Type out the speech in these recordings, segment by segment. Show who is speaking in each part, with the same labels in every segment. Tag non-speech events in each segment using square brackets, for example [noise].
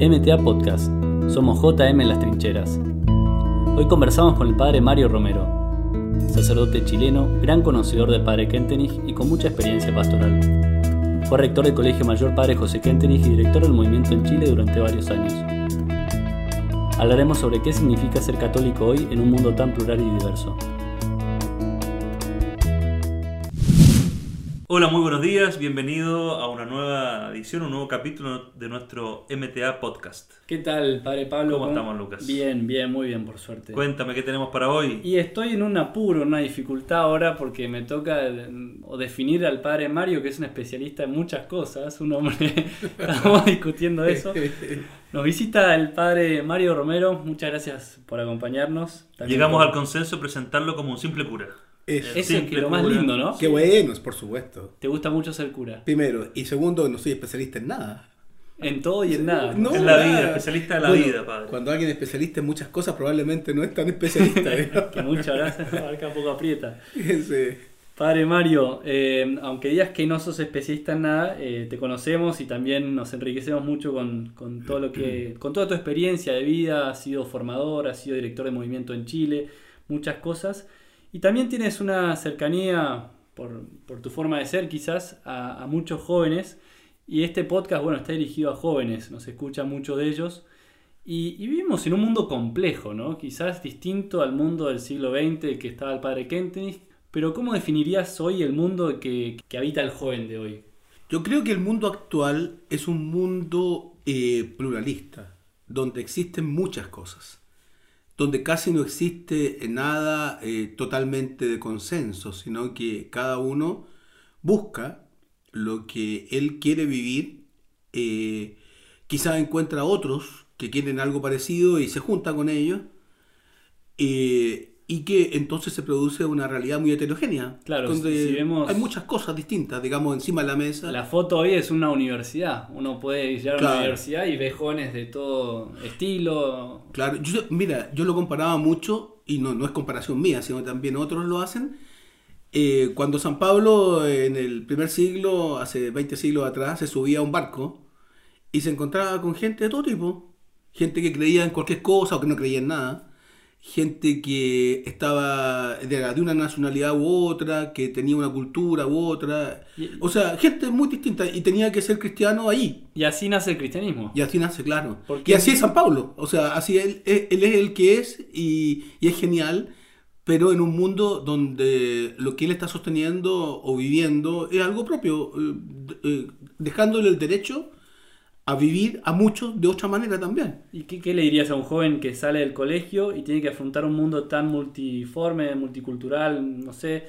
Speaker 1: MTA Podcast. Somos JM en las trincheras. Hoy conversamos con el padre Mario Romero, sacerdote chileno, gran conocedor del padre Kentenich y con mucha experiencia pastoral. Fue rector del Colegio Mayor Padre José Kentenich y director del movimiento en Chile durante varios años. Hablaremos sobre qué significa ser católico hoy en un mundo tan plural y diverso.
Speaker 2: Hola, muy buenos días, bienvenido a una nueva edición, un nuevo capítulo de nuestro MTA Podcast.
Speaker 1: ¿Qué tal, padre Pablo?
Speaker 2: ¿Cómo estamos, Lucas?
Speaker 1: Bien, bien, muy bien, por suerte.
Speaker 2: Cuéntame qué tenemos para hoy.
Speaker 1: Y estoy en un apuro, una dificultad ahora porque me toca o definir al padre Mario, que es un especialista en muchas cosas, un hombre, [laughs] estamos discutiendo eso. [laughs] Nos visita el padre Mario Romero, muchas gracias por acompañarnos.
Speaker 2: También Llegamos por... al consenso de presentarlo como un simple cura.
Speaker 1: Eso, Eso es lo más lindo, ¿no?
Speaker 3: Qué bueno, por supuesto.
Speaker 1: ¿Te gusta mucho ser cura?
Speaker 3: Primero. Y segundo, no soy especialista en nada.
Speaker 1: En todo y en nada.
Speaker 2: No, en la vida, especialista en la
Speaker 3: bueno,
Speaker 2: vida, padre.
Speaker 3: Cuando alguien es especialista en muchas cosas, probablemente no es tan especialista. [laughs]
Speaker 1: que muchas gracias, abarca poco aprieta. [laughs]
Speaker 3: Sí.
Speaker 1: Padre Mario, eh, aunque digas que no sos especialista en nada, eh, te conocemos y también nos enriquecemos mucho con, con, todo lo que, [clears throat] con toda tu experiencia de vida. Has sido formador, has sido director de movimiento en Chile, muchas cosas. Y también tienes una cercanía, por, por tu forma de ser quizás, a, muchos jóvenes. Y este podcast, bueno, está dirigido a jóvenes, nos escucha mucho de ellos. Y, y, vivimos en un mundo complejo, ¿no? Quizás distinto al mundo del siglo XX que estaba el padre Kentenich. Pero ¿cómo definirías hoy el mundo que, que habita el joven de hoy?
Speaker 3: Yo creo que el mundo actual es un mundo eh, pluralista, donde existen muchas cosas donde casi no existe nada eh, totalmente de consenso, sino que cada uno busca lo que él quiere vivir, eh, quizás encuentra otros que quieren algo parecido y se junta con ellos, eh, y que entonces se produce una realidad muy heterogénea.
Speaker 1: Claro,
Speaker 3: donde
Speaker 1: si vemos
Speaker 3: hay muchas cosas distintas, digamos, encima de la mesa.
Speaker 1: La foto hoy es una universidad. Uno puede llegar claro. a una universidad y ve jóvenes de todo estilo.
Speaker 3: Claro, yo, mira, yo lo comparaba mucho, y no, no es comparación mía, sino también otros lo hacen. Eh, cuando San Pablo en el primer siglo, hace 20 siglos atrás, se subía a un barco y se encontraba con gente de todo tipo. Gente que creía en cualquier cosa o que no creía en nada gente que estaba de, de, una nacionalidad u otra, que tenía una cultura u otra. O sea, gente muy distinta y tenía que ser cristiano ahí.
Speaker 1: Y así nace el cristianismo.
Speaker 3: Y así nace, claro. Y así es San Pablo. O sea, así él, él es el que es y, y, es genial, pero en un mundo donde lo que él está sosteniendo o viviendo es algo propio, eh, eh, dejándole el derecho a vivir a muchos de otra manera también.
Speaker 1: ¿Y qué, qué, le dirías a un joven que sale del colegio y tiene que afrontar un mundo tan multiforme, multicultural, no sé,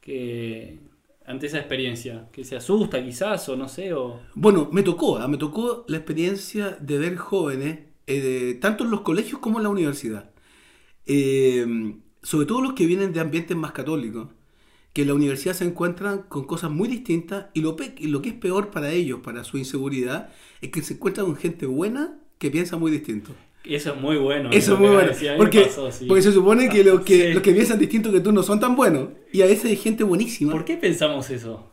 Speaker 1: que ante esa experiencia, que se asusta quizás o no sé? O...
Speaker 3: Bueno, me tocó, me tocó la experiencia de ver jóvenes, eh, tanto en los colegios como en la universidad, eh, sobre todo los que vienen de ambientes más católicos que en la universidad se encuentran con cosas muy distintas y lo, y lo que es peor para ellos, para su inseguridad, es que se encuentran con gente buena que piensa muy distinto.
Speaker 1: Eso es muy bueno.
Speaker 3: Eso es muy bueno. Porque, pasó, sí. porque se supone que, los [laughs] que, sí. los que piensan distinto que tú no son tan buenos. Y a veces hay gente buenísima.
Speaker 1: ¿Por qué pensamos eso?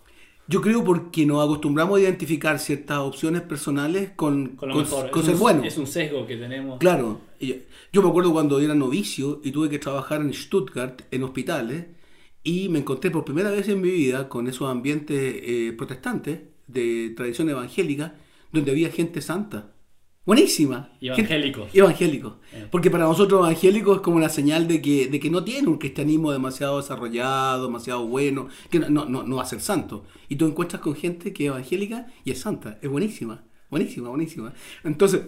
Speaker 3: Yo creo porque nos acostumbramos a identificar ciertas opciones personales con,
Speaker 1: con,
Speaker 3: con, con ser
Speaker 1: un,
Speaker 3: buenos.
Speaker 1: Es un sesgo que tenemos.
Speaker 3: Claro. Yo me acuerdo cuando era novicio y tuve que trabajar en Stuttgart, en hospitales y me encontré por primera vez en mi vida con esos ambientes eh, protestantes de tradición evangélica, donde había gente santa. Buenísima.
Speaker 1: Evangélicos.
Speaker 3: Evangélicos. Eh. Porque para nosotros evangélicos es como una señal de que, de que no tiene un cristianismo demasiado desarrollado, demasiado bueno, que no, no, no va a ser santo. Y tú encuentras con gente que es evangélica y es santa. Es buenísima. Buenísima, buenísima. Entonces,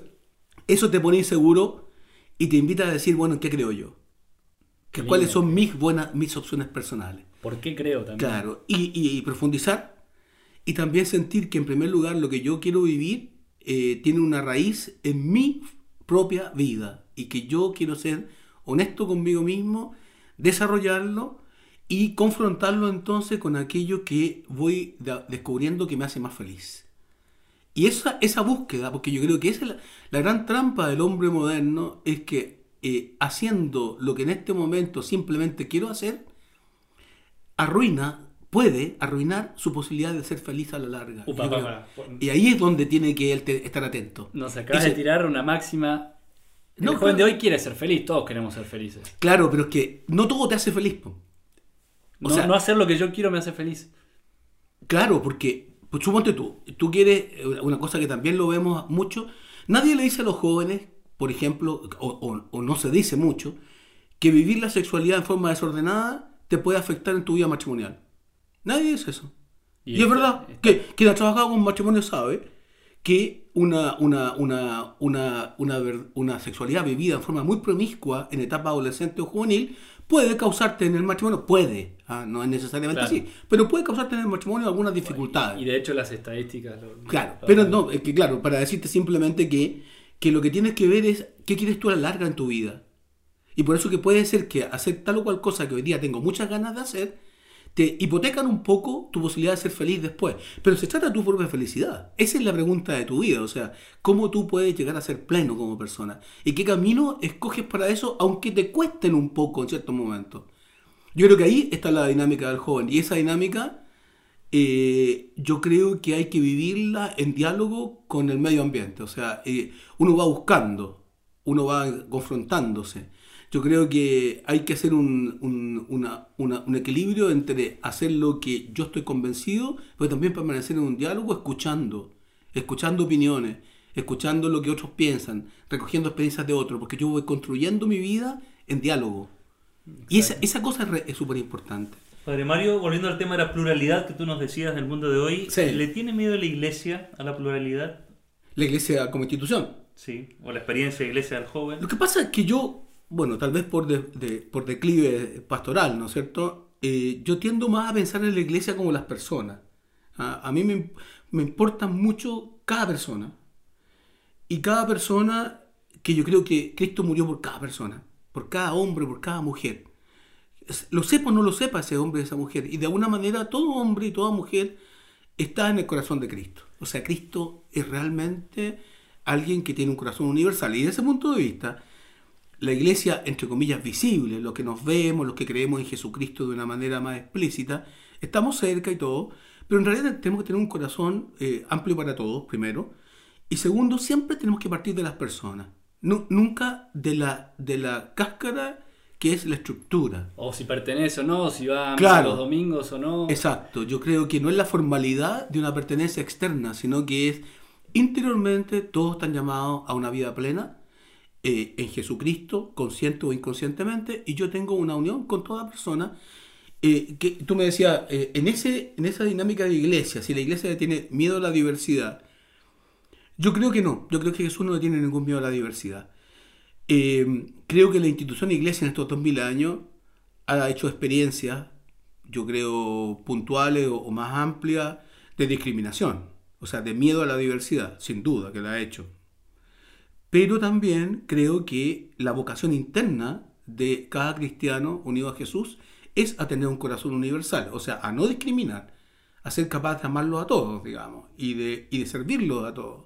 Speaker 3: eso te pone inseguro y te invita a decir, bueno, ¿qué creo yo? Que cuáles son mis buenas mis opciones personales.
Speaker 1: ¿Por qué creo también?
Speaker 3: Claro, y, y, y, profundizar y también sentir que en primer lugar lo que yo quiero vivir eh, tiene una raíz en mi propia vida y que yo quiero ser honesto conmigo mismo, desarrollarlo y confrontarlo entonces con aquello que voy descubriendo que me hace más feliz. Y esa, esa búsqueda, porque yo creo que esa es la, la gran trampa del hombre moderno, es que eh, haciendo lo que en este momento simplemente quiero hacer, arruina puede arruinar su posibilidad de ser feliz a la larga.
Speaker 1: Upa.
Speaker 3: Y ahí es donde tiene que él te- estar atento.
Speaker 1: Nos acabas
Speaker 3: Ese-
Speaker 1: de tirar una máxima. El
Speaker 3: No,
Speaker 1: joven de hoy quiere ser feliz, todos queremos ser felices.
Speaker 3: Claro, pero es que no todo te hace feliz. po. O
Speaker 1: no,
Speaker 3: sea-
Speaker 1: no hacer lo que yo quiero me hace feliz.
Speaker 3: Claro, porque, pues suponte tú, tú quieres, eh, una cosa que también lo vemos mucho, nadie le dice a los jóvenes, por ejemplo, o, o- o no se dice mucho, que vivir la sexualidad en forma desordenada te puede afectar en tu vida matrimonial. Nadie dice eso. Y, es
Speaker 1: este-
Speaker 3: verdad, que quien ha trabajado con matrimonio sabe que una, una, una, una, una, sexualidad vivida en forma muy promiscua en etapa adolescente o juvenil puede causarte en el matrimonio, puede, ah, no es necesariamente
Speaker 1: Claro.
Speaker 3: así, pero puede causarte en el matrimonio algunas dificultades.
Speaker 1: Y de hecho las estadísticas... lo-
Speaker 3: Claro,
Speaker 1: lo-
Speaker 3: pero no, es que claro, para decirte simplemente que, que lo que tienes que ver es qué quieres tú a la larga en tu vida. Y por eso que puede ser que hacer tal o cual cosa que hoy día tengo muchas ganas de hacer, te hipotecan un poco tu posibilidad de ser feliz después. Pero se trata de tu propia felicidad. Esa es la pregunta de tu vida, o sea, cómo tú puedes llegar a ser pleno como persona. Y qué camino escoges para eso, aunque te cuesten un poco en ciertos momentos. Yo creo que ahí está la dinámica del joven. Y esa dinámica eh, yo creo que hay que vivirla en diálogo con el medio ambiente. O sea, eh, uno va buscando, uno va confrontándose. Yo creo que hay que hacer un, un- una- una- un equilibrio entre hacer lo que yo estoy convencido, pero también permanecer en un diálogo escuchando, escuchando opiniones, escuchando lo que otros piensan, recogiendo experiencias de otros, porque yo voy construyendo mi vida en diálogo. Y esa, esa cosa es súper importante.
Speaker 2: Padre Mario, volviendo al tema de la pluralidad que tú nos decías del mundo de hoy,
Speaker 3: Sí.
Speaker 2: ¿le tiene miedo la iglesia a la pluralidad?
Speaker 3: La iglesia como institución.
Speaker 2: Sí, o la experiencia de iglesia del joven.
Speaker 3: Lo que pasa es que yo, bueno, tal vez por, de- de- por declive pastoral, ¿no es cierto? Eh, yo tiendo más a pensar en la iglesia como las personas. Ah, a mí me, me importa mucho cada persona. Y cada persona, que yo creo que Cristo murió por cada persona, por cada hombre, por cada mujer. Lo sepa o no lo sepa ese hombre, esa mujer. Y de alguna manera todo hombre y toda mujer está en el corazón de Cristo. O sea, Cristo es realmente alguien que tiene un corazón universal. Y desde ese punto de vista, la iglesia, entre comillas, visible, los que nos vemos, los que creemos en Jesucristo de una manera más explícita, estamos cerca y todo, pero en realidad tenemos que tener un corazón eh, amplio para todos, primero, y segundo, siempre tenemos que partir de las personas, Nu- nunca de la, de la cáscara que es la estructura.
Speaker 1: O si pertenece o no, si va a los domingos o no.
Speaker 3: Exacto, yo creo que no es la formalidad de una pertenencia externa, sino que es interiormente todos están llamados a una vida plena eh, en Jesucristo, consciente o inconscientemente, y yo tengo una unión con toda persona. eh, que tú me decías, eh, en, ese, en esa dinámica de iglesia, si la iglesia tiene miedo a la diversidad, yo creo que no, yo creo que Jesús no tiene ningún miedo a la diversidad. Eh, creo que la institución iglesia en estos 2000 años ha hecho experiencias, yo creo, puntuales o, o más amplias de discriminación, o sea, de miedo a la diversidad, sin duda que la ha hecho. Pero también creo que la vocación interna de cada cristiano unido a Jesús es a tener un corazón universal, o sea, a no discriminar, a ser capaz de amarlo a todos, digamos, y de, y de servirlo a todos.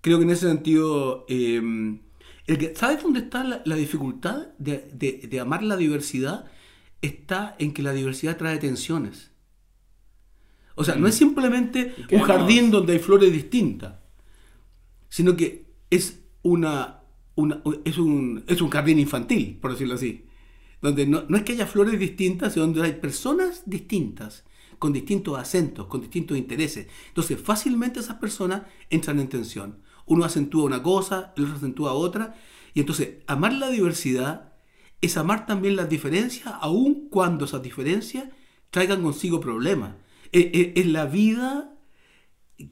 Speaker 3: Creo que en ese sentido, eh, el que- ¿sabes dónde está la, la dificultad de, de- de amar la diversidad? Está en que la diversidad trae tensiones. O sea, no es simplemente
Speaker 1: Y
Speaker 3: un jardín donde hay flores distintas, sino que es una, una- es, un, es un jardín infantil, por decirlo así. Donde no, no es que haya flores distintas, sino donde hay personas distintas, con distintos acentos, con distintos intereses. Entonces, fácilmente esas personas entran en tensión. Uno acentúa una cosa, el otro acentúa otra. Y entonces, amar la diversidad es amar también las diferencias, aun cuando esas diferencias traigan consigo problemas. Es, es- es la vida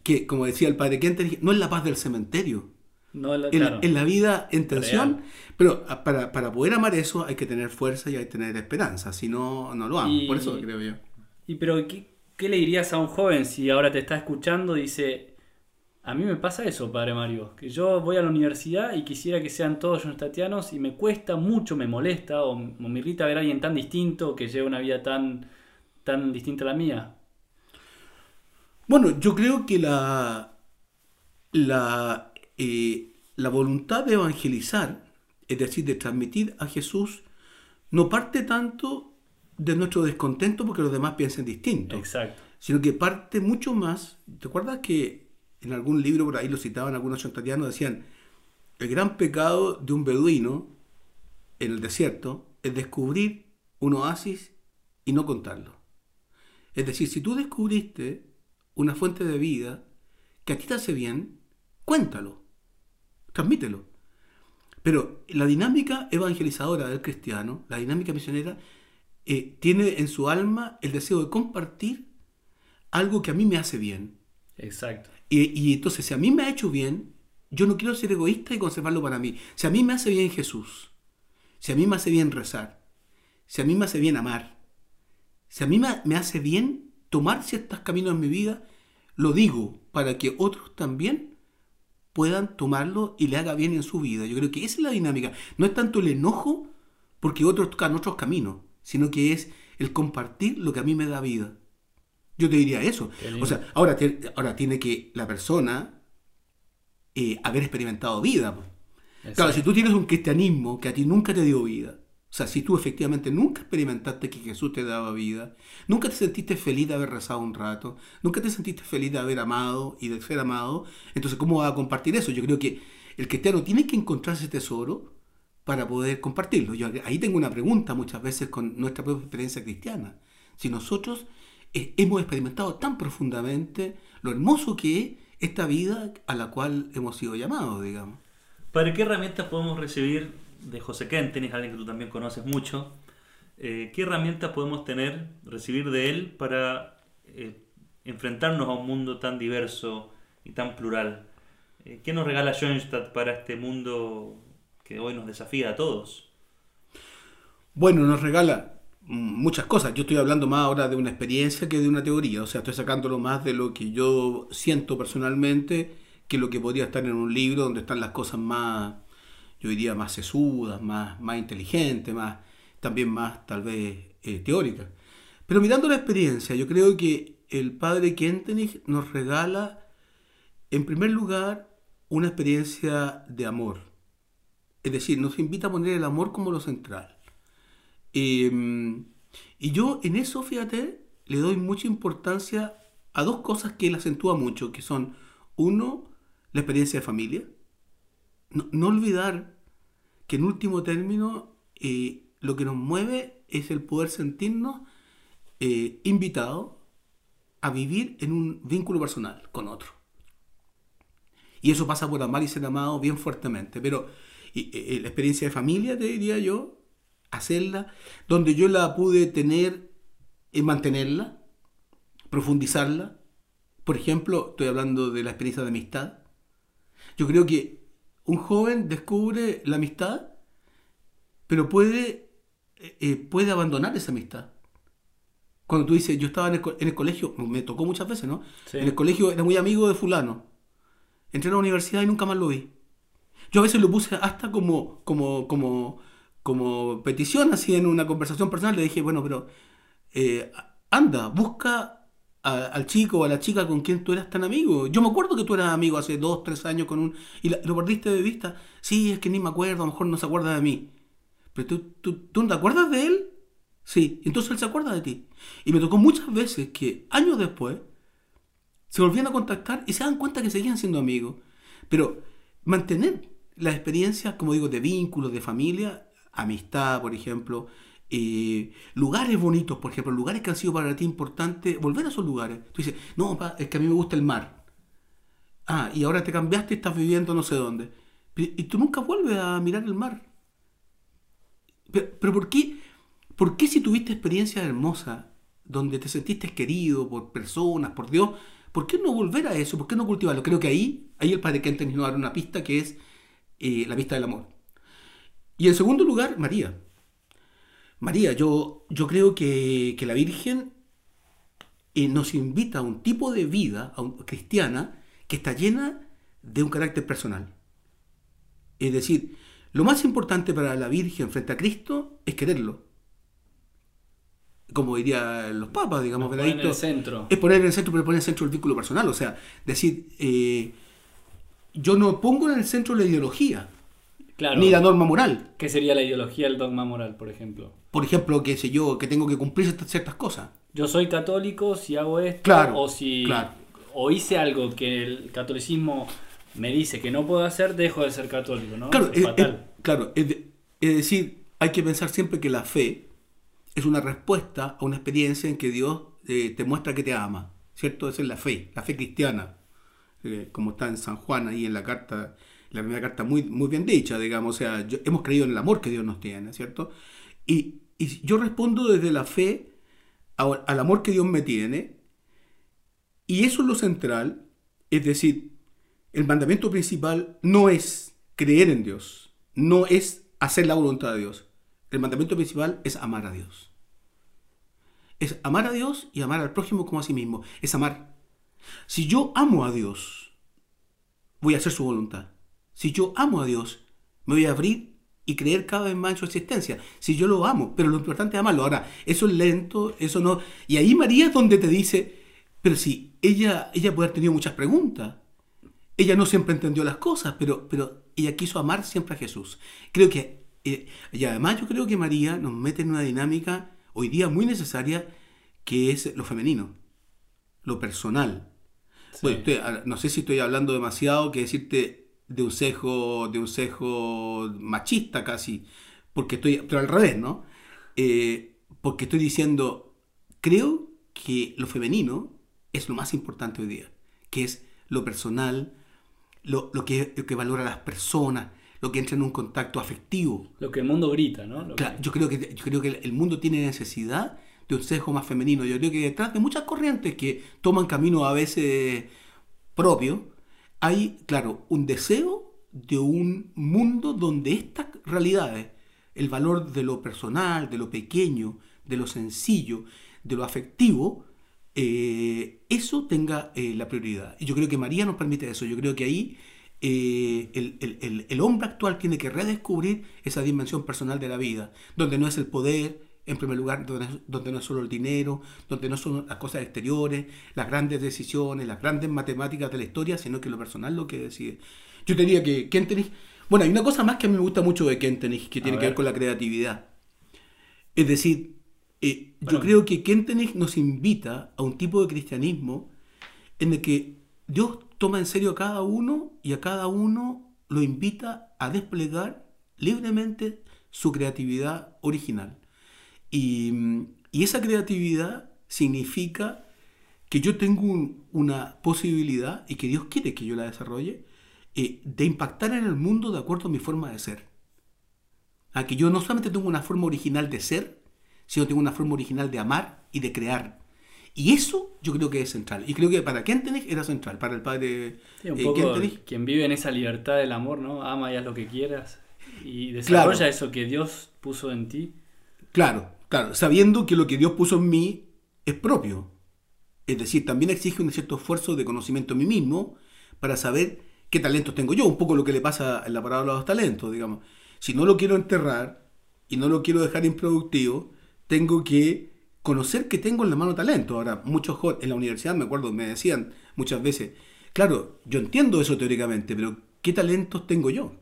Speaker 3: que, como decía el padre Kenter, no es la paz del cementerio.
Speaker 1: No, la-
Speaker 3: En,
Speaker 1: claro.
Speaker 3: en la vida en tensión,
Speaker 1: Real.
Speaker 3: pero a- para, para poder amar eso hay que tener fuerza y hay que tener esperanza, si no, no lo amo.
Speaker 1: Y-
Speaker 3: Por eso creo yo.
Speaker 1: Y pero, ¿qué, qué le dirías a un joven si ahora te está escuchando y dice, a mí me pasa eso, Padre Mario, que yo voy a la universidad y quisiera que sean todos tatianos y me cuesta mucho, me molesta o, o me irrita ver a alguien tan distinto que lleva una vida tan, tan distinta a la mía?
Speaker 3: Bueno, yo creo que la, la, eh, la voluntad de evangelizar, es decir, de transmitir a Jesús, no parte tanto de nuestro descontento porque los demás piensen distinto.
Speaker 1: Exacto.
Speaker 3: Sino que parte mucho más. ¿Te acuerdas que en algún libro por ahí lo citaban algunos chontatianos? Decían, el gran pecado de un beduino en el desierto es descubrir un oasis y no contarlo. Es decir, si tú descubriste una fuente de vida que a ti te hace bien, cuéntalo, transmítelo. Pero la dinámica evangelizadora del cristiano, la dinámica misionera, eh, tiene en su alma el deseo de compartir algo que a mí me hace bien.
Speaker 1: Exacto.
Speaker 3: Y, entonces, si a mí me ha hecho bien, yo no quiero ser egoísta y conservarlo para mí. Si a mí me hace bien Jesús, si a mí me hace bien rezar, si a mí me hace bien amar, si a mí me, me hace bien tomar ciertos caminos en mi vida, lo digo para que otros también puedan tomarlo y le haga bien en su vida. Yo creo que esa es la dinámica. No es tanto el enojo porque otros tocan otros caminos, sino que es el compartir lo que a mí me da vida. Yo te diría eso. O sea, ahora, te- ahora tiene que la persona eh, haber experimentado vida. Claro, si tú tienes un cristianismo que a ti nunca te dio vida, o sea, si tú efectivamente nunca experimentaste que Jesús te daba vida, nunca te sentiste feliz de haber rezado un rato, nunca te sentiste feliz de haber amado y de ser amado, entonces ¿cómo vas a compartir eso? Yo creo que el cristiano tiene que encontrar ese tesoro para poder compartirlo. Yo ahí tengo una pregunta muchas veces con nuestra propia experiencia cristiana. Si nosotros eh, hemos experimentado tan profundamente lo hermoso que es esta vida a la cual hemos sido llamados, digamos.
Speaker 2: Padre, ¿qué herramientas podemos recibir de José Kentenich, alguien que tú también conoces mucho? Eh, ¿Qué herramientas podemos tener, recibir de él para eh, enfrentarnos a un mundo tan diverso y tan plural? Eh, ¿Qué nos regala Schoenstatt para este mundo que hoy nos desafía a todos?
Speaker 3: Bueno, nos regala muchas cosas. Yo estoy hablando más ahora de una experiencia que de una teoría. O sea, estoy sacándolo más de lo que yo siento personalmente que lo que podría estar en un libro donde están las cosas más, yo diría, más sesudas, más, más inteligentes, más, también más tal vez eh, teóricas. Pero mirando la experiencia, yo creo que el padre Kentenich nos regala, en primer lugar, una experiencia de amor. Es decir, nos invita a poner el amor como lo central. Eh, y yo en eso, fíjate, le doy mucha importancia a dos cosas que él acentúa mucho, que son, uno, la experiencia de familia. No, olvidar que en último término eh, lo que nos mueve es el poder sentirnos eh, invitados a vivir en un vínculo personal con otro. Y eso pasa por amar y ser amado bien fuertemente. Pero eh, la experiencia de familia, te diría yo, hacerla, donde yo la pude tener y mantenerla, profundizarla. Por ejemplo, estoy hablando de la experiencia de amistad. Yo creo que un joven descubre la amistad, pero puede, eh, eh, puede abandonar esa amistad. Cuando tú dices, yo estaba en el, co- en el colegio, me tocó muchas veces, ¿no?
Speaker 1: Sí.
Speaker 3: En el colegio era muy amigo de fulano. Entré a la universidad y nunca más lo vi. Yo a veces lo puse hasta como, como, como, como petición, así en una conversación personal. Le dije, bueno, pero eh, anda, busca al chico o a la chica con quien tú eras tan amigo. Yo me acuerdo que tú eras amigo hace dos, tres años con un... y lo perdiste de vista. Sí, es que ni me acuerdo, a lo mejor no se acuerda de mí. Pero tú, tú, ¿tú no te acuerdas de él? Sí, entonces él se acuerda de ti. Y me tocó muchas veces que años después se volvían a contactar y se dan cuenta que seguían siendo amigos. Pero mantener las experiencias, como digo, de vínculos, de familia, amistad, por ejemplo, eh, lugares bonitos, por ejemplo, lugares que han sido para ti importantes, volver a esos lugares. Tú dices, no, pa, es que a mí me gusta el mar. Ah, y ahora te cambiaste y estás viviendo no sé dónde. Y tú nunca vuelves a mirar el mar. Pero, ¿por qué? ¿Por qué si tuviste experiencias hermosas donde te sentiste querido por personas, por Dios, ¿por qué no volver a eso? ¿Por qué no cultivarlo? Creo que ahí, ahí el padre Kenton nos da una pista que es eh, la pista del amor. Y en segundo lugar, María. María, yo, yo creo que, que la Virgen eh, nos invita a un tipo de vida a un- cristiana que está llena de un carácter personal. Es decir, lo más importante para la Virgen frente a Cristo es quererlo. Como dirían los papas, digamos,
Speaker 1: Nos ponen en el centro.
Speaker 3: es poner en el centro, pero poner en el centro el vínculo personal. O sea, decir, eh, yo no pongo en el centro la ideología,
Speaker 1: Claro.
Speaker 3: ni la norma moral.
Speaker 1: ¿Qué sería la ideología del dogma moral, por ejemplo?
Speaker 3: por ejemplo, qué sé yo, que tengo que cumplir ciertas, ciertas cosas.
Speaker 1: Yo soy católico si hago esto,
Speaker 3: Claro,
Speaker 1: o si
Speaker 3: claro.
Speaker 1: o hice algo que el catolicismo me dice que no puedo hacer, dejo de ser católico, ¿no?
Speaker 3: Claro,
Speaker 1: Es
Speaker 3: es,
Speaker 1: fatal.
Speaker 3: es- claro es, de- es decir, hay que pensar siempre que la fe es una respuesta a una experiencia en que Dios eh, te muestra que te ama, ¿cierto? Esa es la fe, la fe cristiana, eh, como está en San Juan ahí en la carta, la primera carta muy, muy bien dicha, digamos, o sea, yo- hemos creído en el amor que Dios nos tiene, ¿cierto? Y, y yo respondo desde la fe a- al amor que Dios me tiene, y eso es lo central, es decir, el mandamiento principal no es creer en Dios, no es hacer la voluntad de Dios. El mandamiento principal es amar a Dios. Es amar a Dios y amar al prójimo como a sí mismo. Es amar. Si yo amo a Dios, voy a hacer su voluntad. Si yo amo a Dios, me voy a abrir y creer cada vez más en su existencia. Si yo lo amo, pero lo importante es amarlo. Ahora, eso es lento, eso no. Y ahí María es donde te dice, pero si ella, ella puede haber tenido muchas preguntas. Ella no siempre entendió las cosas, pero, pero ella quiso amar siempre a Jesús. Creo que, eh, y además yo creo que María nos mete en una dinámica hoy día muy necesaria, que es lo femenino, lo personal.
Speaker 1: Sí.
Speaker 3: Bueno, estoy- ah, no sé si estoy hablando demasiado que decirte de un cejo, de un cejo machista casi, porque estoy, pero al revés, ¿no? Eh, porque estoy diciendo, creo que lo femenino es lo más importante hoy día, que es lo personal, lo, lo que, lo que valora a las personas, lo que entra en un contacto afectivo.
Speaker 1: Lo que el mundo grita, ¿no? Lo
Speaker 3: Claro,
Speaker 1: que-
Speaker 3: yo creo que yo creo que el mundo tiene necesidad de un sesgo más femenino. Yo creo que detrás de muchas corrientes que toman camino a veces propio, hay, claro, un deseo de un mundo donde estas realidades, el valor de lo personal, de lo pequeño, de lo sencillo, de lo afectivo, eh, eso tenga eh, la prioridad. Y yo creo que María nos permite eso. Yo creo que ahí eh, el, hombre actual tiene que redescubrir esa dimensión personal de la vida, donde no es el poder, en primer lugar, donde, donde no es solo el dinero, donde no son las cosas exteriores, las grandes decisiones, las grandes matemáticas de la historia, sino que lo personal lo que decide. Yo diría que Kentenich, bueno, hay una cosa más que a mí me gusta mucho de Kentenich, que tiene que
Speaker 1: ver.
Speaker 3: con la creatividad. Es decir, eh, yo creo que Kentenich nos invita a un tipo de cristianismo en el que Dios toma en serio a cada uno y a cada uno lo invita a desplegar libremente su creatividad original. Y, y esa creatividad significa que yo tengo un- una posibilidad y que Dios quiere que yo la desarrolle eh, de impactar en el mundo de acuerdo a mi forma de ser. A que yo no solamente tengo una forma original de ser, sino tengo una forma original de amar y de crear. Y eso yo creo que es central. Y creo que para Kentenich era central, para el padre
Speaker 1: Sí, un
Speaker 3: eh,
Speaker 1: poco
Speaker 3: Kentenich.
Speaker 1: quien vive en esa libertad del amor, ¿no? Ama y haz lo que quieras. Y desarrolla
Speaker 3: Claro.
Speaker 1: eso que Dios puso en ti.
Speaker 3: Claro, claro, sabiendo que lo que Dios puso en mí es propio. Es decir, también exige un cierto esfuerzo de conocimiento en mí mismo para saber qué talentos tengo yo. Un poco lo que le pasa en la parábola de los talentos, digamos. Si no lo quiero enterrar y no lo quiero dejar improductivo, tengo que conocer que tengo en la mano talento. Ahora, muchos en la universidad, me acuerdo, me decían muchas veces, claro, yo entiendo eso teóricamente, pero ¿qué talentos tengo yo?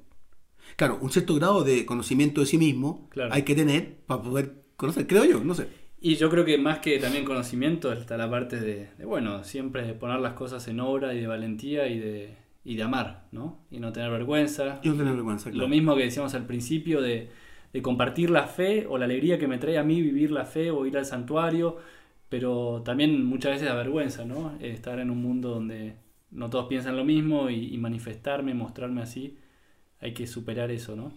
Speaker 3: Claro, un cierto grado de conocimiento de sí mismo
Speaker 1: Claro.
Speaker 3: hay que tener para poder conocer, creo yo, no sé.
Speaker 1: Y yo creo que más que también conocimiento está la parte de, de, bueno, siempre de poner las cosas en obra y de valentía y de, y de amar, ¿no? Y no tener vergüenza.
Speaker 3: Y no tener vergüenza, claro.
Speaker 1: Lo mismo que decíamos al principio de, de compartir la fe o la alegría que me trae a mí vivir la fe o ir al santuario, pero también muchas veces da vergüenza, ¿no? Estar en un mundo donde no todos piensan lo mismo y, y manifestarme, mostrarme así, hay que superar eso, ¿no?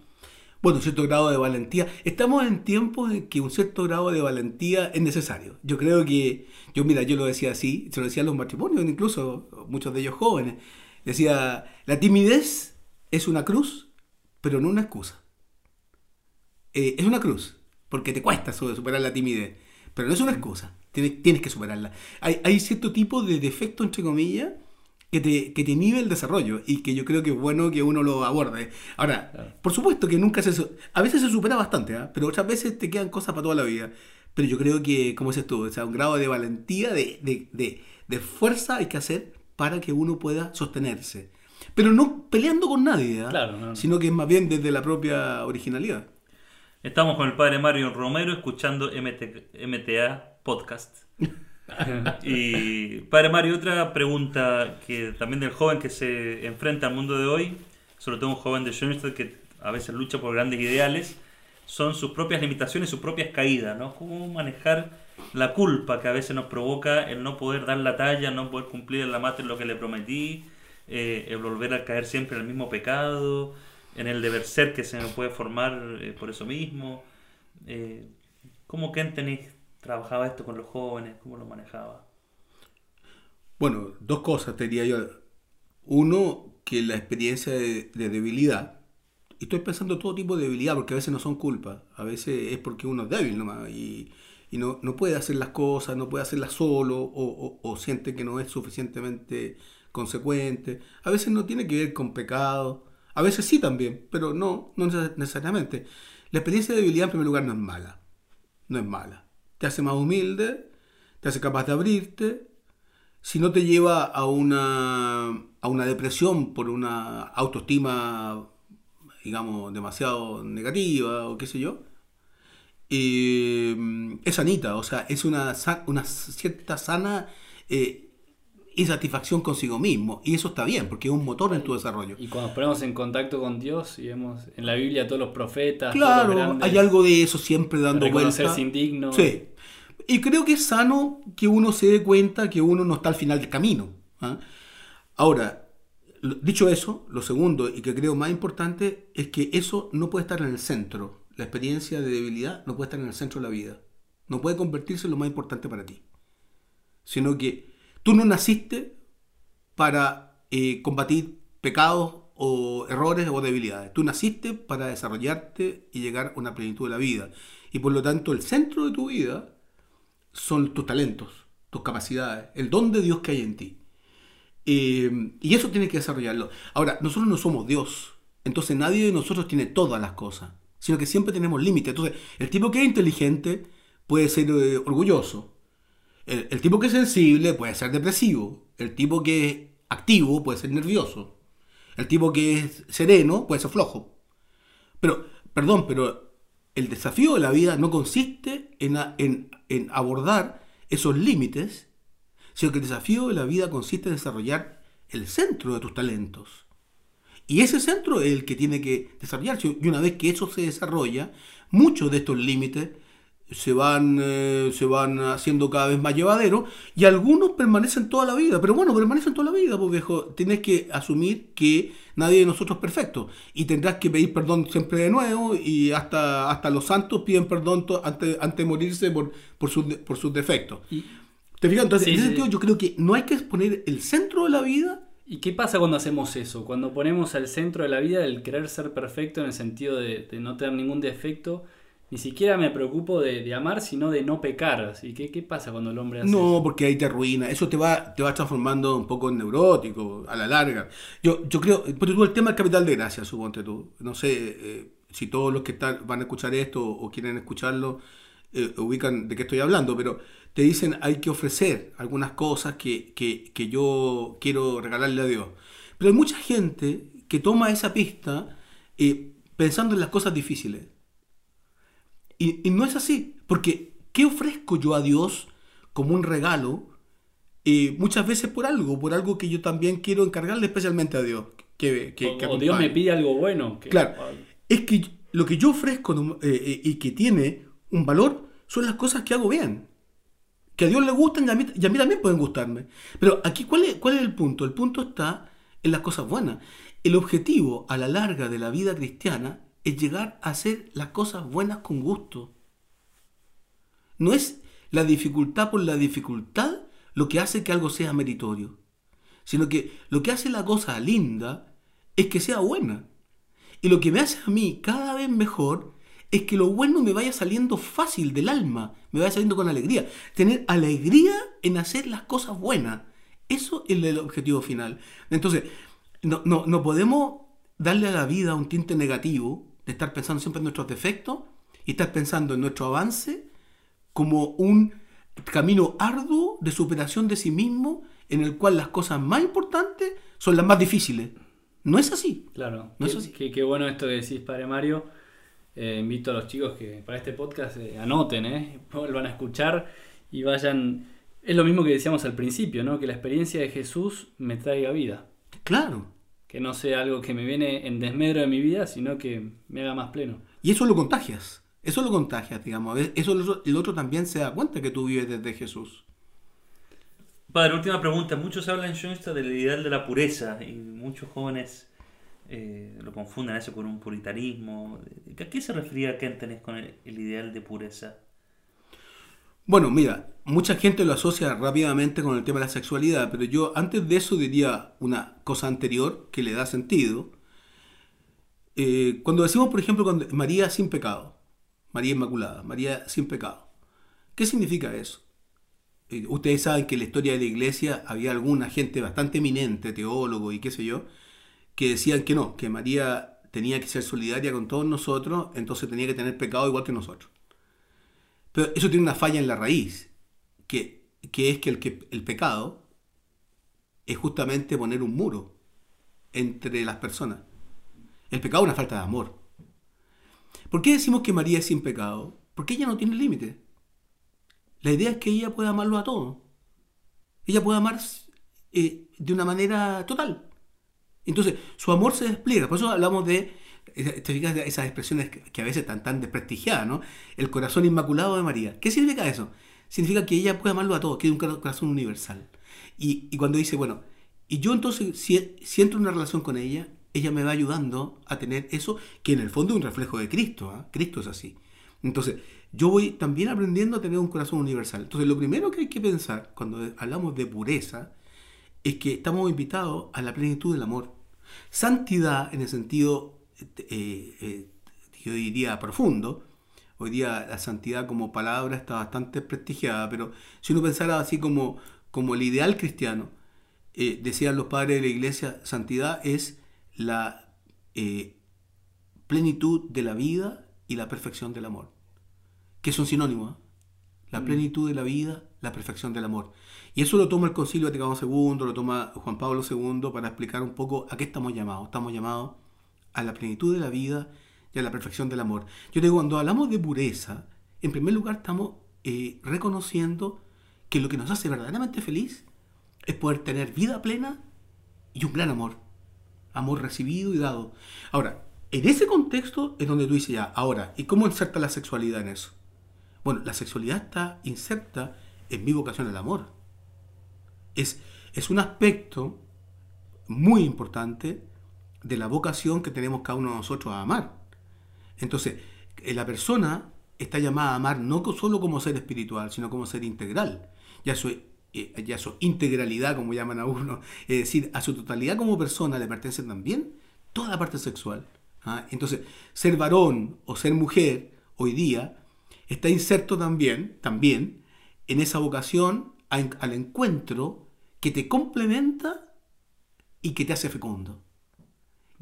Speaker 3: Bueno, un cierto grado de valentía. Estamos en tiempos en que un cierto grado de valentía es necesario. Yo creo que, yo mira, yo lo decía así, se lo decía a los matrimonios, incluso muchos de ellos jóvenes. Decía, la timidez es una cruz, pero no una excusa. Eh, es una cruz, porque te cuesta su- superar la timidez, pero no es una excusa. Tienes, tienes que superarla. Hay, hay cierto tipo de defecto, entre comillas, que te, que te inhibe el desarrollo y que yo creo que es bueno que uno lo aborde. Ahora,
Speaker 1: Claro.
Speaker 3: por supuesto que nunca se... A veces se supera bastante, ¿ah? pero otras veces te quedan cosas para toda la vida. Pero yo creo que, como dices tú, o sea, un grado de valentía, de, de, de, de fuerza hay que hacer para que uno pueda sostenerse. Pero no peleando con nadie, ¿ah?
Speaker 1: Claro, no, no.
Speaker 3: sino que es más bien desde la propia originalidad.
Speaker 2: Estamos con el padre Mario Romero escuchando MT MTA Podcast. [laughs] [laughs] y padre Mario, otra pregunta que también del joven que se enfrenta al mundo de hoy, sobre todo un joven de Schoenstatt que a veces lucha por grandes ideales, son sus propias limitaciones, sus propias caídas, ¿no? Cómo manejar la culpa que a veces nos provoca el no poder dar la talla, no poder cumplir en la matriz lo que le prometí, eh, el volver a caer siempre en el mismo pecado, en el deber ser que se me puede formar eh, por eso mismo. Eh, ¿Cómo Ken tenéis trabajaba esto con los jóvenes? ¿Cómo lo manejaba?
Speaker 3: Bueno, dos cosas te diría yo. Uno, que la experiencia de, de debilidad, y estoy pensando todo tipo de debilidad, porque a veces no son culpa, a veces es porque uno es débil nomás y, no, no, puede hacer las cosas, no puede hacerlas solo o, o, o, siente que no es suficientemente consecuente. A veces no tiene que ver con pecado, a veces sí también, pero no, no necesariamente. La experiencia de debilidad en primer lugar no es mala, no es mala. Te hace más humilde, te hace capaz de abrirte, si no te lleva a una, a una depresión por una autoestima digamos, demasiado negativa o qué sé yo, eh, es sanita, o sea, es una, una cierta sana eh, insatisfacción consigo mismo. Y eso está bien, porque es un motor en tu desarrollo.
Speaker 1: Y cuando nos ponemos en contacto con Dios y vemos en la Biblia todos los profetas.
Speaker 3: Claro,
Speaker 1: todos los grandes,
Speaker 3: hay algo de eso siempre dando
Speaker 1: reconocerse
Speaker 3: vuelta.
Speaker 1: indigno.
Speaker 3: Sí. Y creo que es sano que uno se dé cuenta que uno no está al final del camino. ¿ah? Ahora, Dicho eso, lo segundo y que creo más importante es que eso no puede estar en el centro. La experiencia de debilidad no puede estar en el centro de la vida. No puede convertirse en lo más importante para ti. Sino que tú no naciste para eh, combatir pecados o errores o debilidades. Tú naciste para desarrollarte y llegar a una plenitud de la vida. Y por lo tanto el centro de tu vida son tus talentos, tus capacidades, el don de Dios que hay en ti. Eh, y eso tiene que desarrollarlo. Ahora, nosotros no somos Dios. Entonces nadie de nosotros tiene todas las cosas. Sino que siempre tenemos límites. Entonces, el tipo que es inteligente puede ser eh, orgulloso. El, el, tipo que es sensible puede ser depresivo. El tipo que es activo puede ser nervioso. El tipo que es sereno puede ser flojo. Pero, perdón, pero el desafío de la vida no consiste en, en, en abordar esos límites sino que el desafío de la vida consiste en desarrollar el centro de tus talentos. Y ese centro es el que tiene que desarrollarse. Y una vez que eso se desarrolla, muchos de estos límites se van, eh, se van haciendo cada vez más llevaderos y algunos permanecen toda la vida. Pero bueno, permanecen toda la vida, porque viejo, tienes que asumir que nadie de nosotros es perfecto y tendrás que pedir perdón siempre de nuevo y hasta, hasta los santos piden perdón antes, antes de morirse por, por, sus, por sus defectos.
Speaker 1: Y,
Speaker 3: ¿Te fijas? Entonces,
Speaker 1: Sí,
Speaker 3: en ese
Speaker 1: sí.
Speaker 3: sentido, yo creo que no hay que poner el centro de la vida.
Speaker 1: ¿Y qué pasa cuando hacemos eso? Cuando ponemos al centro de la vida el querer ser perfecto en el sentido de, de no tener ningún defecto. Ni siquiera me preocupo de, de amar, sino de no pecar. Así que, ¿qué pasa cuando el hombre hace
Speaker 3: No,
Speaker 1: eso?
Speaker 3: porque ahí te arruina. Eso te va, te va transformando un poco en neurótico a la larga. Yo, yo creo, porque tú el tema del capital de gracia, suponte tú. No sé eh, si todos los que están, van a escuchar esto o quieren escucharlo eh, ubican de qué estoy hablando, pero te dicen hay que ofrecer algunas cosas que, que, que yo quiero regalarle a Dios. Pero hay mucha gente que toma esa pista eh, pensando en las cosas difíciles. Y, y, no es así, porque ¿qué ofrezco yo a Dios como un regalo? Eh, muchas veces por algo, por algo que yo también quiero encargarle especialmente a Dios. Que, que,
Speaker 1: o,
Speaker 3: que
Speaker 1: o Dios me pide algo bueno. que-
Speaker 3: Claro, es que lo que yo ofrezco eh, eh, y que tiene un valor son las cosas que hago bien. Que a Dios le gustan y a mí, y a mí también pueden gustarme. Pero aquí, ¿cuál es, ¿cuál es el punto? El punto está en las cosas buenas. El objetivo a la larga de la vida cristiana es llegar a hacer las cosas buenas con gusto. No es la dificultad por la dificultad lo que hace que algo sea meritorio, sino que lo que hace la cosa linda es que sea buena. Y lo que me hace a mí cada vez mejor es que lo bueno me vaya saliendo fácil del alma, me vaya saliendo con alegría. Tener alegría en hacer las cosas buenas. Eso es el objetivo final. Entonces, no, no, no podemos darle a la vida un tinte negativo de estar pensando siempre en nuestros defectos y estar pensando en nuestro avance como un camino arduo de superación de sí mismo en el cual las cosas más importantes son las más difíciles. No es así.
Speaker 1: Claro,
Speaker 3: No
Speaker 1: qué,
Speaker 3: es así.
Speaker 1: qué- qué bueno esto que decís, Padre Mario. Eh, invito a los chicos que para este podcast eh, anoten, eh, [laughs] vuelvan a escuchar y vayan. Es lo mismo que decíamos al principio, ¿no? Que la experiencia de Jesús me traiga vida.
Speaker 3: Claro.
Speaker 1: Que no sea algo que me viene en desmedro de mi vida, sino que me haga más pleno.
Speaker 3: Y eso lo contagias. Eso lo contagias, digamos. Eso el otro, el otro también se da cuenta que tú vives desde Jesús.
Speaker 2: Padre, última pregunta. Muchos hablan en Schoenstatt del ideal de la pureza y muchos jóvenes eh, lo confunden eso con un puritanismo. ¿A qué se refería Kentenich con el, el, ideal de pureza?
Speaker 3: Bueno, mira, mucha gente lo asocia rápidamente con el tema de la sexualidad, pero yo antes de eso diría una cosa anterior que le da sentido. Eh, cuando decimos, por ejemplo, cuando María sin pecado, María Inmaculada, María sin pecado, ¿qué significa eso? Eh, ustedes saben que en la historia de la iglesia había alguna gente bastante eminente, teólogo y qué sé yo, que decían que no, que María tenía que ser solidaria con todos nosotros, entonces tenía que tener pecado igual que nosotros. Pero eso tiene una falla en la raíz, que, que es que el, que el pecado es justamente poner un muro entre las personas. El pecado es una falta de amor. ¿Por qué decimos que María es sin pecado? Porque ella no tiene límite. La idea es que ella pueda amarlo a todos. Ella puede amar eh, de una manera total. Entonces, su amor se despliega. Por eso hablamos de esas expresiones que a veces están tan desprestigiadas, ¿no? El corazón inmaculado de María. ¿Qué significa eso? Significa que ella puede amarlo a todos, que es un corazón universal. Y, y cuando dice, bueno, y yo entonces, si, si, entro en una relación con ella, ella me va ayudando a tener eso, que en el fondo es un reflejo de Cristo. ¿eh? Cristo es así. Entonces, yo voy también aprendiendo a tener un corazón universal. Entonces, lo primero que hay que pensar cuando hablamos de pureza es que estamos invitados a la plenitud del amor. Santidad, en el sentido, eh, eh, yo diría, profundo, hoy día la santidad como palabra está bastante prestigiada, pero si uno pensara así como, como el ideal cristiano, eh, decían los padres de la iglesia, santidad es la eh, plenitud de la vida y la perfección del amor, que son sinónimos. ¿eh? La mm. plenitud de la vida, la perfección del amor. Y eso lo toma el Concilio Vaticano II, lo toma Juan Pablo II para explicar un poco a qué estamos llamados. Estamos llamados a la plenitud de la vida y a la perfección del amor. Yo digo, cuando hablamos de pureza, en primer lugar estamos eh, reconociendo que lo que nos hace verdaderamente feliz es poder tener vida plena y un gran amor. Amor recibido y dado. Ahora, en ese contexto es donde tú dices ya, ahora, ¿y cómo inserta la sexualidad en eso? Bueno, la sexualidad está inserta en mi vocación al amor. Es, es un aspecto muy importante de la vocación que tenemos cada uno de nosotros a amar. Entonces, eh, la persona está llamada a amar no solo como ser espiritual, sino como ser integral. Ya su, eh, ya su integralidad, como llaman a uno, [laughs] es decir, a su totalidad como persona le pertenece también toda la parte sexual. ¿ah? Entonces, ser varón o ser mujer hoy día está inserto también, también en esa vocación al encuentro que te complementa y que te hace fecundo.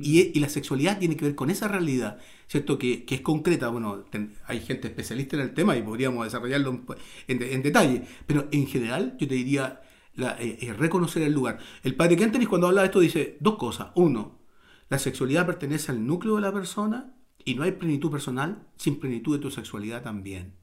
Speaker 3: Y, y, la sexualidad tiene que ver con esa realidad, ¿cierto? Que, que es concreta. Bueno, ten, hay gente especialista en el tema y podríamos desarrollarlo en, en detalle, pero en general yo te diría la, eh, reconocer el lugar. El padre Kentenich cuando habla de esto dice dos cosas. Uno, la sexualidad pertenece al núcleo de la persona y no hay plenitud personal sin plenitud de tu sexualidad también.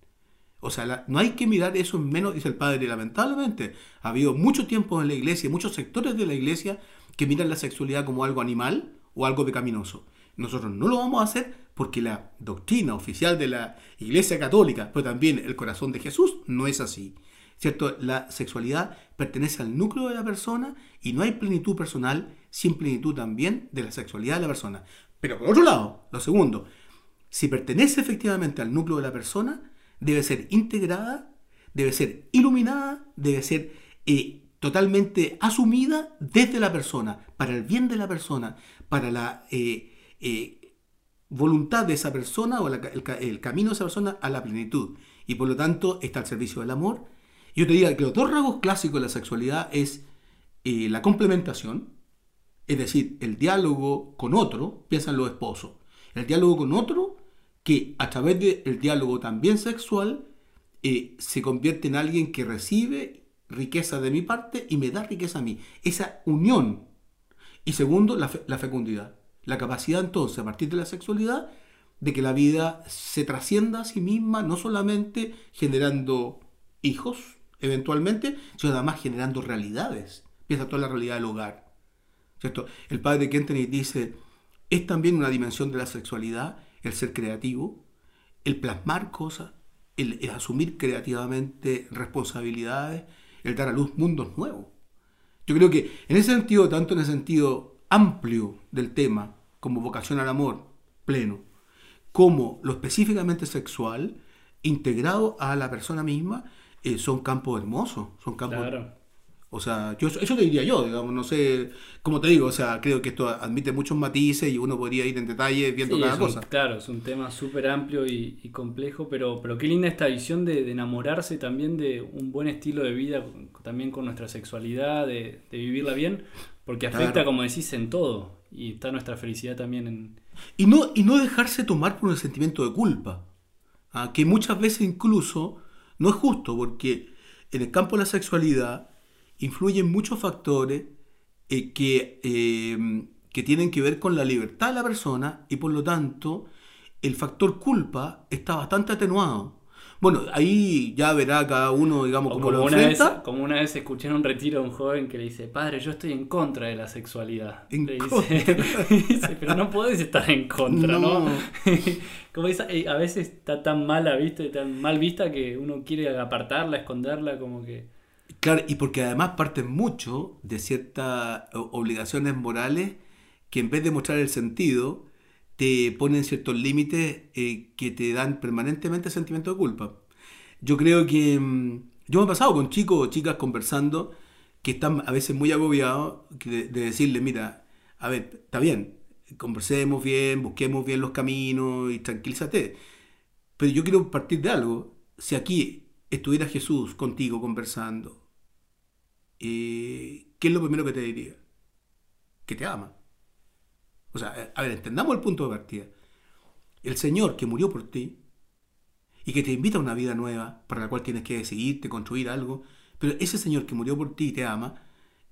Speaker 3: O sea, la, no hay que mirar eso en menos, dice el padre, lamentablemente ha habido mucho tiempo en la iglesia, muchos sectores de la iglesia que miran la sexualidad como algo animal o algo pecaminoso. Nosotros no lo vamos a hacer porque la doctrina oficial de la Iglesia Católica, pero también el corazón de Jesús, no es así. ¿Cierto? La sexualidad pertenece al núcleo de la persona y no hay plenitud personal sin plenitud también de la sexualidad de la persona. Pero por otro lado, lo segundo, si pertenece efectivamente al núcleo de la persona, debe ser integrada, debe ser iluminada, debe ser eh, totalmente asumida desde la persona, para el bien de la persona, para la eh, eh, voluntad de esa persona o el, camino de esa persona a la plenitud. Y por lo tanto está al servicio del amor. Yo te diría que los dos rasgos clásicos de la sexualidad es eh, la complementación, es decir, el diálogo con otro, piensan los esposos, el diálogo con otro que a través del diálogo también sexual se convierte en alguien que recibe riqueza de mi parte y me da riqueza a mí. Esa unión y segundo, la, fe, la, fecundidad. La capacidad entonces, a partir de la sexualidad, de que la vida se trascienda a sí misma, no solamente generando hijos, eventualmente, sino además generando realidades. Piensa toda la realidad del hogar. ¿cierto? El padre Kentenich dice, es también una dimensión de la sexualidad el ser creativo, el plasmar cosas, el, el asumir creativamente responsabilidades, el dar a luz mundos nuevos. Yo creo que en ese sentido, tanto en el sentido amplio del tema, como vocación al amor pleno, como lo específicamente sexual, integrado a la persona misma, eh, son campos hermosos, son campos...
Speaker 1: Claro.
Speaker 3: O sea, yo, eso te diría yo, digamos, no sé, como te digo, o sea, creo que esto admite muchos matices y uno podría ir en detalle viendo
Speaker 1: Sí,
Speaker 3: cada
Speaker 1: es un-
Speaker 3: cosa.
Speaker 1: claro, es un tema súper amplio y, y complejo, pero, pero qué linda esta visión de, de enamorarse también de un buen estilo de vida, también con nuestra sexualidad, de, de vivirla bien, porque afecta,
Speaker 3: Claro.
Speaker 1: como decís, en todo. Y está nuestra felicidad también en...
Speaker 3: Y no, y no dejarse tomar por un sentimiento de culpa, ah, que muchas veces incluso no es justo, porque en el campo de la sexualidad influyen muchos factores eh, que, eh, que tienen que ver con la libertad de la persona y por lo tanto el factor culpa está bastante atenuado. Bueno, ahí ya verá cada uno, digamos, cómo
Speaker 1: como,
Speaker 3: lo
Speaker 1: una vez,
Speaker 3: enfrenta.
Speaker 1: como una vez escuché en un retiro a un joven que le dice, padre, yo estoy en contra de la sexualidad.
Speaker 3: En
Speaker 1: Le [laughs] dice, pero no podés estar en contra, ¿no?
Speaker 3: No. [laughs]
Speaker 1: como esa, eh, a veces está tan mala vista, y tan mal vista que uno quiere apartarla, esconderla, como que...
Speaker 3: Claro, y porque además parten mucho de ciertas obligaciones morales que en vez de mostrar el sentido, te ponen ciertos límites eh, que te dan permanentemente sentimiento de culpa. Yo creo que mm, yo me he pasado con chicos o chicas conversando que están a veces muy agobiados de, de decirle, mira, a ver, está bien, conversemos bien, busquemos bien los caminos y tranquilízate. Pero yo quiero partir de algo. Si aquí estuviera Jesús contigo conversando, eh, ¿qué es lo primero que te diría? Que te ama. O sea, eh, a ver, entendamos el punto de partida. El Señor que murió por ti y que te invita a una vida nueva para la cual tienes que decidirte, construir algo, pero ese Señor que murió por ti y te ama,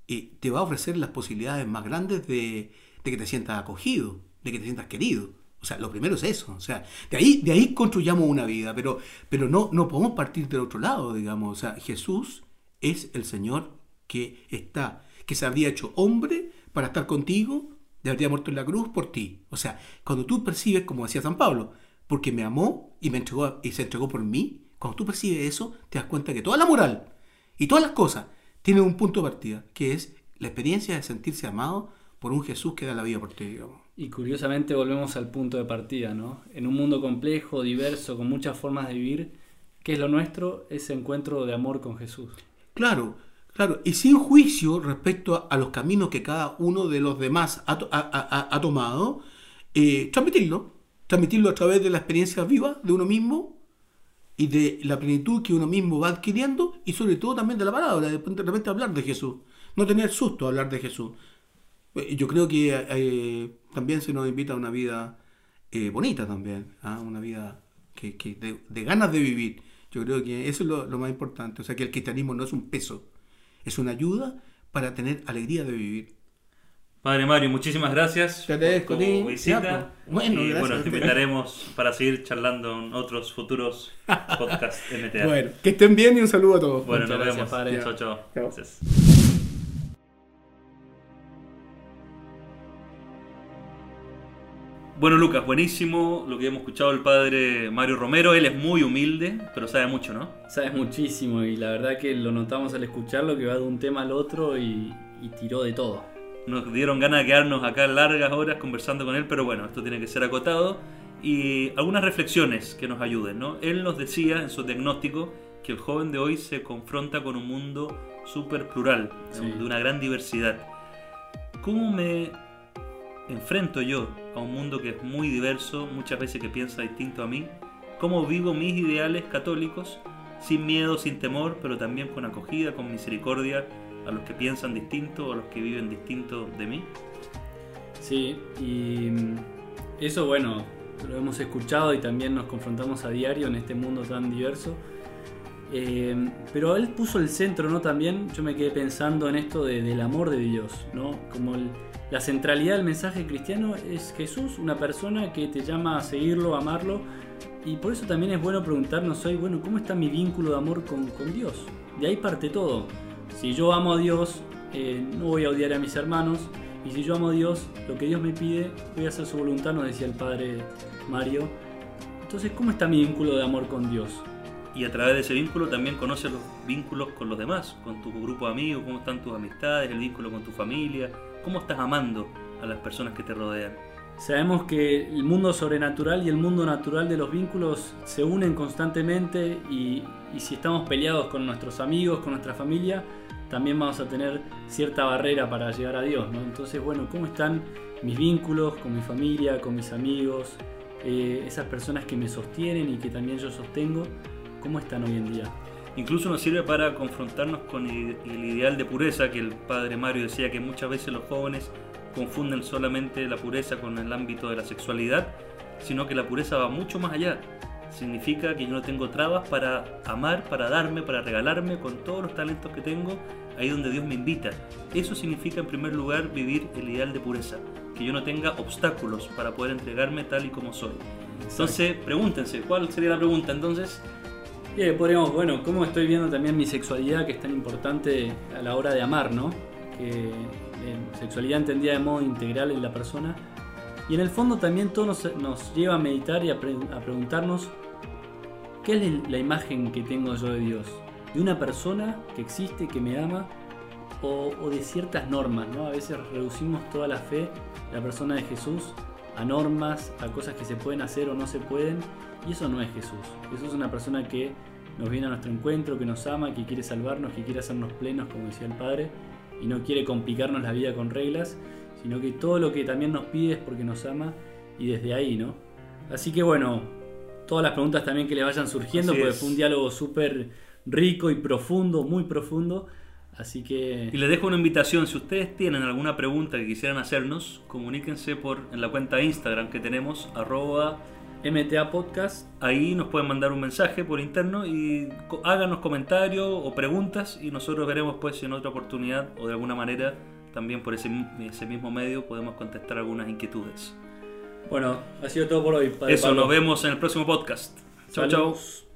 Speaker 3: eh, te va a ofrecer las posibilidades más grandes de, de que te sientas acogido, de que te sientas querido. O sea, lo primero es eso. O sea, de ahí, de ahí construyamos una vida, pero, pero no, no podemos partir del otro lado, digamos. O sea, Jesús es el Señor que está, que se habría hecho hombre para estar contigo, y habría muerto en la cruz por ti. O sea, cuando tú percibes, como decía San Pablo, porque me amó y me entregó y se entregó por mí, cuando tú percibes eso, te das cuenta que toda la moral y todas las cosas tienen un punto de partida, que es la experiencia de sentirse amado por un Jesús que da la vida por ti, digamos.
Speaker 1: Y curiosamente volvemos al punto de partida, ¿no? En un mundo complejo, diverso, con muchas formas de vivir, ¿qué es lo nuestro? Ese encuentro de amor con Jesús.
Speaker 3: Claro, claro, y sin juicio respecto a, los caminos que cada uno de los demás ha, ha- tomado, eh, transmitirlo, transmitirlo a través de la experiencia viva de uno mismo y de la plenitud que uno mismo va adquiriendo y sobre todo también de la palabra, de repente hablar de Jesús, no tener susto a hablar de Jesús. Eh, Yo creo que eh, también se nos invita a una vida eh, bonita también, ¿ah? una vida que, que de, de ganas de vivir. Yo creo que eso es lo, lo más importante. O sea, que el cristianismo no es un peso, es una ayuda para tener alegría de vivir.
Speaker 2: Padre Mario, muchísimas gracias
Speaker 3: Te agradezco
Speaker 2: por tu visita.
Speaker 3: Bueno,
Speaker 2: y bueno, te invitaremos para seguir charlando en otros futuros [laughs] podcasts MTA.
Speaker 3: Bueno, que estén bien y un saludo a todos.
Speaker 2: Bueno,
Speaker 1: Muchas
Speaker 2: nos
Speaker 1: gracias,
Speaker 2: vemos.
Speaker 1: padre.
Speaker 2: Chao. Chao. Gracias. Bueno, Lucas, buenísimo lo que hemos escuchado del padre Mario Romero. Él es muy humilde, pero sabe mucho, ¿no?
Speaker 1: Sabes muchísimo y la verdad que lo notamos al escucharlo que va de un tema al otro y, y tiró de todo.
Speaker 2: Nos dieron ganas de quedarnos acá largas horas conversando con él, pero bueno, esto tiene que ser acotado. Y algunas reflexiones que nos ayuden, ¿no? Él nos decía en su diagnóstico que el joven de hoy se confronta con un mundo súper plural,
Speaker 1: Sí.
Speaker 2: de una gran diversidad. ¿Cómo me enfrento yo a un mundo que es muy diverso, muchas veces que piensa distinto a mí? ¿Cómo vivo mis ideales católicos sin miedo, sin temor, pero también con acogida, con misericordia a los que piensan distinto, a los que viven distinto de mí?
Speaker 1: Sí, y mm, eso bueno, lo hemos escuchado y también nos confrontamos a diario en este mundo tan diverso. Eh, pero él puso el centro, ¿no? También yo me quedé pensando en esto de- del amor de Dios, ¿no? Como el, la centralidad del mensaje cristiano es Jesús, una persona que te llama a seguirlo, a amarlo. Y por eso también es bueno preguntarnos hoy, bueno, ¿cómo está mi vínculo de amor con, Dios? De ahí parte todo. Si yo amo a Dios, eh, no voy a odiar a mis hermanos. Y si yo amo a Dios, lo que Dios me pide, voy a hacer su voluntad, nos decía el padre Mario. Entonces, ¿cómo está mi vínculo de amor con Dios?
Speaker 2: Y a través de ese vínculo también conoces los vínculos con los demás, con tu grupo de amigos, cómo están tus amistades, el vínculo con tu familia, cómo estás amando a las personas que te rodean.
Speaker 1: Sabemos que el mundo sobrenatural y el mundo natural de los vínculos se unen constantemente y, y si estamos peleados con nuestros amigos, con nuestra familia, también vamos a tener cierta barrera para llegar a Dios, ¿no? Entonces, bueno, ¿cómo están mis vínculos con mi familia, con mis amigos, eh, esas personas que me sostienen y que también yo sostengo? ¿Cómo están hoy en día?
Speaker 2: Incluso nos sirve para confrontarnos con el ideal de pureza que el padre Mario decía que muchas veces los jóvenes confunden solamente la pureza con el ámbito de la sexualidad, sino que la pureza va mucho más allá. Significa que yo no tengo trabas para amar, para darme, para regalarme con todos los talentos que tengo, ahí donde Dios me invita. Eso significa en primer lugar vivir el ideal de pureza, que yo no tenga obstáculos para poder entregarme tal y como soy. Entonces, pregúntense, ¿cuál sería la pregunta entonces?
Speaker 1: Y podríamos, bueno, ¿cómo estoy viendo también mi sexualidad que es tan importante a la hora de amar, ¿no? Que eh, sexualidad entendida de modo integral en la persona. Y en el fondo también todo nos, nos lleva a meditar y a, pre- a preguntarnos qué es la imagen que tengo yo de Dios. De una persona que existe, que me ama, o, o de ciertas normas, ¿no? A veces reducimos toda la fe, la persona de Jesús, a normas, a cosas que se pueden hacer o no se pueden, y eso no es Jesús. Jesús es una persona que nos viene a nuestro encuentro, que nos ama, que quiere salvarnos, que quiere hacernos plenos, como decía el Padre, y no quiere complicarnos la vida con reglas, sino que todo lo que también nos pide es porque nos ama y desde ahí, ¿no? Así que bueno, todas las preguntas también que le vayan surgiendo,
Speaker 2: Así
Speaker 1: porque
Speaker 2: es.
Speaker 1: fue un diálogo súper rico y profundo, muy profundo. Así que
Speaker 2: Y les dejo una invitación, si ustedes tienen alguna pregunta que quisieran hacernos, comuníquense por en la cuenta de Instagram que tenemos, arroba,
Speaker 1: MTA Podcast,
Speaker 2: ahí nos pueden mandar un mensaje por interno y háganos comentarios o preguntas y nosotros veremos pues si en otra oportunidad o de alguna manera también por ese, ese mismo medio podemos contestar algunas inquietudes.
Speaker 1: bueno, ha sido todo por hoy. Padre
Speaker 2: Eso,
Speaker 1: Pablo.
Speaker 2: nos vemos en el próximo podcast. Chao, chao.